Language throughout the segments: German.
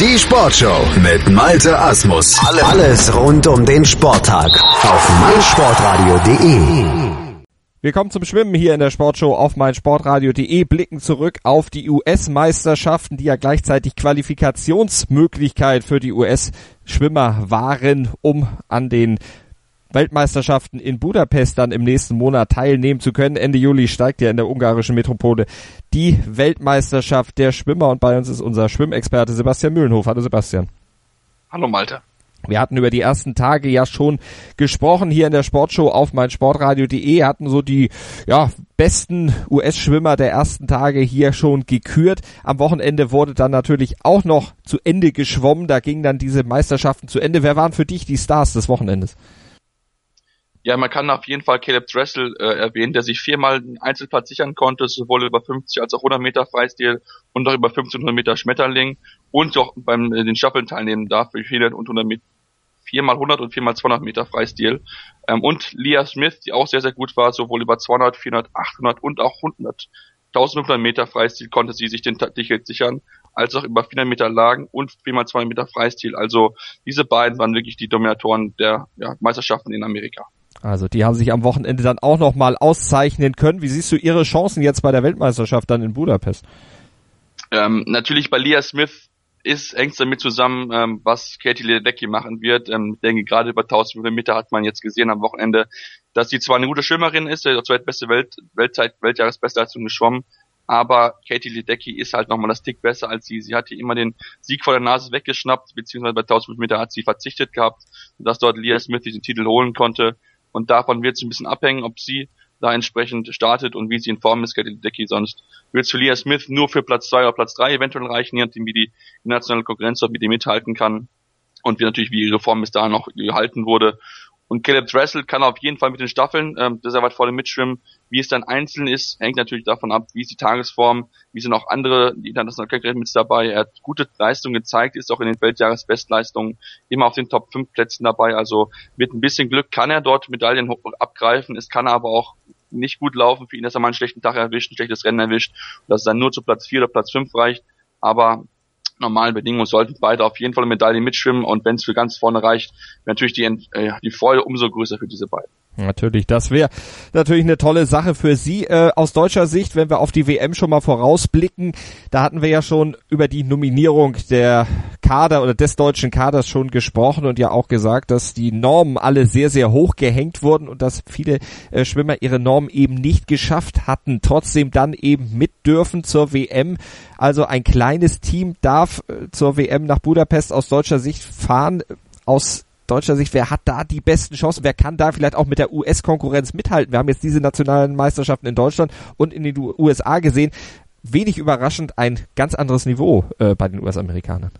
Die Sportshow mit Malte Asmus. Alles rund um den Sporttag auf meinsportradio.de. Wir kommen zum Schwimmen hier in der Sportshow auf meinsportradio.de, blicken zurück auf die US-Meisterschaften, die ja gleichzeitig Qualifikationsmöglichkeit für die US-Schwimmer waren, um an den Weltmeisterschaften in Budapest dann im nächsten Monat teilnehmen zu können. Ende Juli steigt ja in der ungarischen Metropole die Weltmeisterschaft der Schwimmer und bei uns ist unser Schwimmexperte Sebastian Mühlenhof. Hallo Sebastian. Hallo Malte. Wir hatten über die ersten Tage ja schon gesprochen hier in der Sportshow auf meinsportradio.de, hatten so die ja, besten US-Schwimmer der ersten Tage hier schon gekürt. Am Wochenende wurde dann natürlich auch noch zu Ende geschwommen, da gingen dann diese Meisterschaften zu Ende. Wer waren für dich die Stars des Wochenendes? Ja, man kann auf jeden Fall Caleb Dressel äh, erwähnen, der sich viermal den Einzelplatz sichern konnte, sowohl über 50 als auch 100 Meter Freistil und auch über 1500 Meter Schmetterling und auch beim äh, den Staffeln teilnehmen darf für 400 und 100 Meter. Viermal 100 und viermal 200 Meter Freistil. Ähm, und Leah Smith, die auch sehr, sehr gut war, sowohl über 200, 400, 800 und auch 100. 1500 Meter Freistil konnte sie sich den Ticket sichern, als auch über 400 Meter Lagen und 4 200 Meter Freistil. Also diese beiden waren wirklich die Dominatoren der ja, Meisterschaften in Amerika. Also die haben sich am Wochenende dann auch nochmal auszeichnen können. Wie siehst du ihre Chancen jetzt bei der Weltmeisterschaft dann in Budapest? Ähm, natürlich bei Leah Smith ist hängt damit zusammen, ähm, was Katie Ledecky machen wird. Ähm, ich denke, gerade über 1000 Meter hat man jetzt gesehen am Wochenende, dass sie zwar eine gute Schwimmerin ist, der zweitbeste Welt, Weltzeit, Weltjahresbestleistung geschwommen, aber Katie Ledecky ist halt nochmal das Tick besser als sie. Sie hatte immer den Sieg vor der Nase weggeschnappt, beziehungsweise bei 1000 Meter hat sie verzichtet gehabt, dass dort Leah Smith diesen Titel holen konnte. Und davon wird es ein bisschen abhängen, ob sie da entsprechend startet und wie sie in Form ist, Katie Decky. Sonst wird es für Leah Smith nur für Platz zwei oder Platz drei eventuell reichen, je nachdem, wie die nationale Konkurrenz mit ihr mithalten kann. Und wie natürlich, wie ihre Form bis da noch gehalten wurde. Und Caleb Dressel kann auf jeden Fall mit den Staffeln ähm, sehr weit vorne mitschwimmen. Wie es dann einzeln ist, hängt natürlich davon ab, wie ist die Tagesform, wie sind auch andere, die internationalen mit dabei. Er hat gute Leistungen gezeigt, ist auch in den Weltjahresbestleistungen immer auf den Top 5 Plätzen dabei. Also mit ein bisschen Glück kann er dort Medaillen abgreifen. Es kann aber auch nicht gut laufen für ihn, dass er mal einen schlechten Tag erwischt, ein schlechtes Rennen erwischt, dass es dann nur zu Platz 4 oder Platz 5 reicht. Aber normalen Bedingungen sollten beide auf jeden Fall eine Medaille mitschwimmen und wenn es für ganz vorne reicht, natürlich die, äh, die Freude umso größer für diese beiden. Natürlich, das wäre natürlich eine tolle Sache für Sie. Äh, aus deutscher Sicht, wenn wir auf die WM schon mal vorausblicken, da hatten wir ja schon über die Nominierung der Kader oder des deutschen Kaders schon gesprochen und ja auch gesagt, dass die Normen alle sehr, sehr hoch gehängt wurden und dass viele äh, Schwimmer ihre Normen eben nicht geschafft hatten, trotzdem dann eben mit dürfen zur WM. Also ein kleines Team darf äh, zur WM nach Budapest aus deutscher Sicht fahren. Aus deutscher Sicht, wer hat da die besten Chancen? Wer kann da vielleicht auch mit der US-Konkurrenz mithalten? Wir haben jetzt diese nationalen Meisterschaften in Deutschland und in den USA gesehen. Wenig überraschend ein ganz anderes Niveau äh, bei den US-Amerikanern.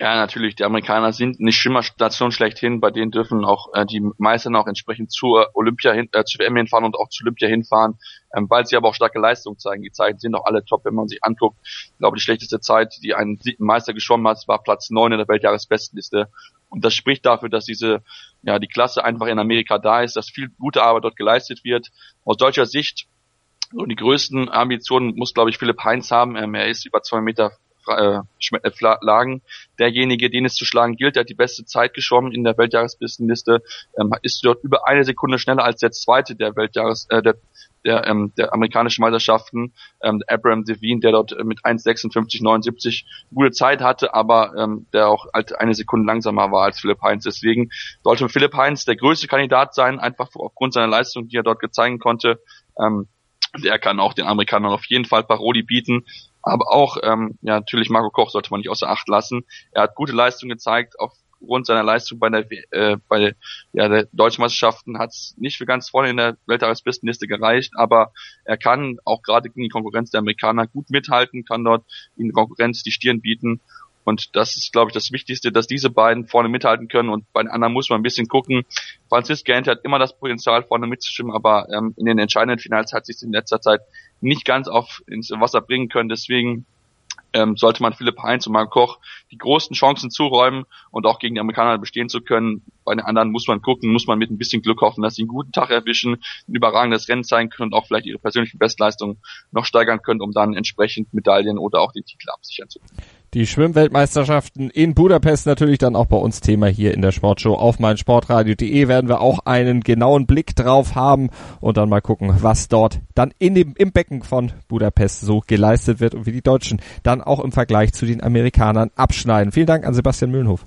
Ja, natürlich. Die Amerikaner sind eine Schimmerstation schlechthin. Bei denen dürfen auch äh, die Meister auch entsprechend zur Olympia hin, äh, zu WM hinfahren und auch zu Olympia hinfahren, ähm, weil sie aber auch starke Leistung zeigen. Die Zeiten sind auch alle top, wenn man sich anguckt. Ich glaube, die schlechteste Zeit, die ein Meister geschwommen hat, war Platz neun in der Weltjahresbestenliste. Und das spricht dafür, dass diese, ja, die Klasse einfach in Amerika da ist, dass viel gute Arbeit dort geleistet wird. Aus deutscher Sicht, so die größten Ambitionen muss, glaube ich, Philipp Heinz haben. Ähm, er ist über zwei Meter äh, äh Lagen. Derjenige, den es zu schlagen gilt, der hat die beste Zeit geschwommen in der Weltjahresbestenliste, ähm, ist dort über eine Sekunde schneller als der zweite der Weltjahres, äh, der, der, ähm, der amerikanischen Meisterschaften, ähm, Abraham Devine, der dort mit 1,56,79 gute Zeit hatte, aber ähm, der auch halt eine Sekunde langsamer war als Philipp Heinz. Deswegen sollte Philipp Heinz der größte Kandidat sein, einfach aufgrund seiner Leistung, die er dort gezeigen konnte. Ähm, der kann auch den Amerikanern auf jeden Fall Paroli bieten. Aber auch, ähm, ja, natürlich Marco Koch sollte man nicht außer Acht lassen. Er hat gute Leistung gezeigt, aufgrund seiner Leistung bei der, äh, bei ja, der Deutschen Meisterschaften hat es nicht für ganz vorne in der Weltjahresbestenliste gereicht, aber er kann auch gerade gegen die Konkurrenz der Amerikaner gut mithalten, kann dort in Konkurrenz die Stirn bieten und das ist, glaube ich, das Wichtigste, dass diese beiden vorne mithalten können. Und bei den anderen muss man ein bisschen gucken. Franzis Gant hat immer das Potenzial, vorne mitzustimmen, aber ähm, in den entscheidenden Finals hat sich in letzter Zeit nicht ganz auf ins Wasser bringen können. Deswegen ähm, sollte man Philipp Heinz und Mark Koch die großen Chancen zuräumen und auch gegen die Amerikaner bestehen zu können. Bei den anderen muss man gucken, muss man mit ein bisschen Glück hoffen, dass sie einen guten Tag erwischen, ein überragendes Rennen zeigen können und auch vielleicht ihre persönlichen Bestleistungen noch steigern können, um dann entsprechend Medaillen oder auch den Titel absichern zu können. Die Schwimmweltmeisterschaften in Budapest natürlich dann auch bei uns Thema hier in der Sportshow auf meinsportradio.de werden wir auch einen genauen Blick drauf haben und dann mal gucken, was dort dann in dem, im Becken von Budapest so geleistet wird und wie die Deutschen dann auch im Vergleich zu den Amerikanern abschneiden. Vielen Dank an Sebastian Mühlenhof.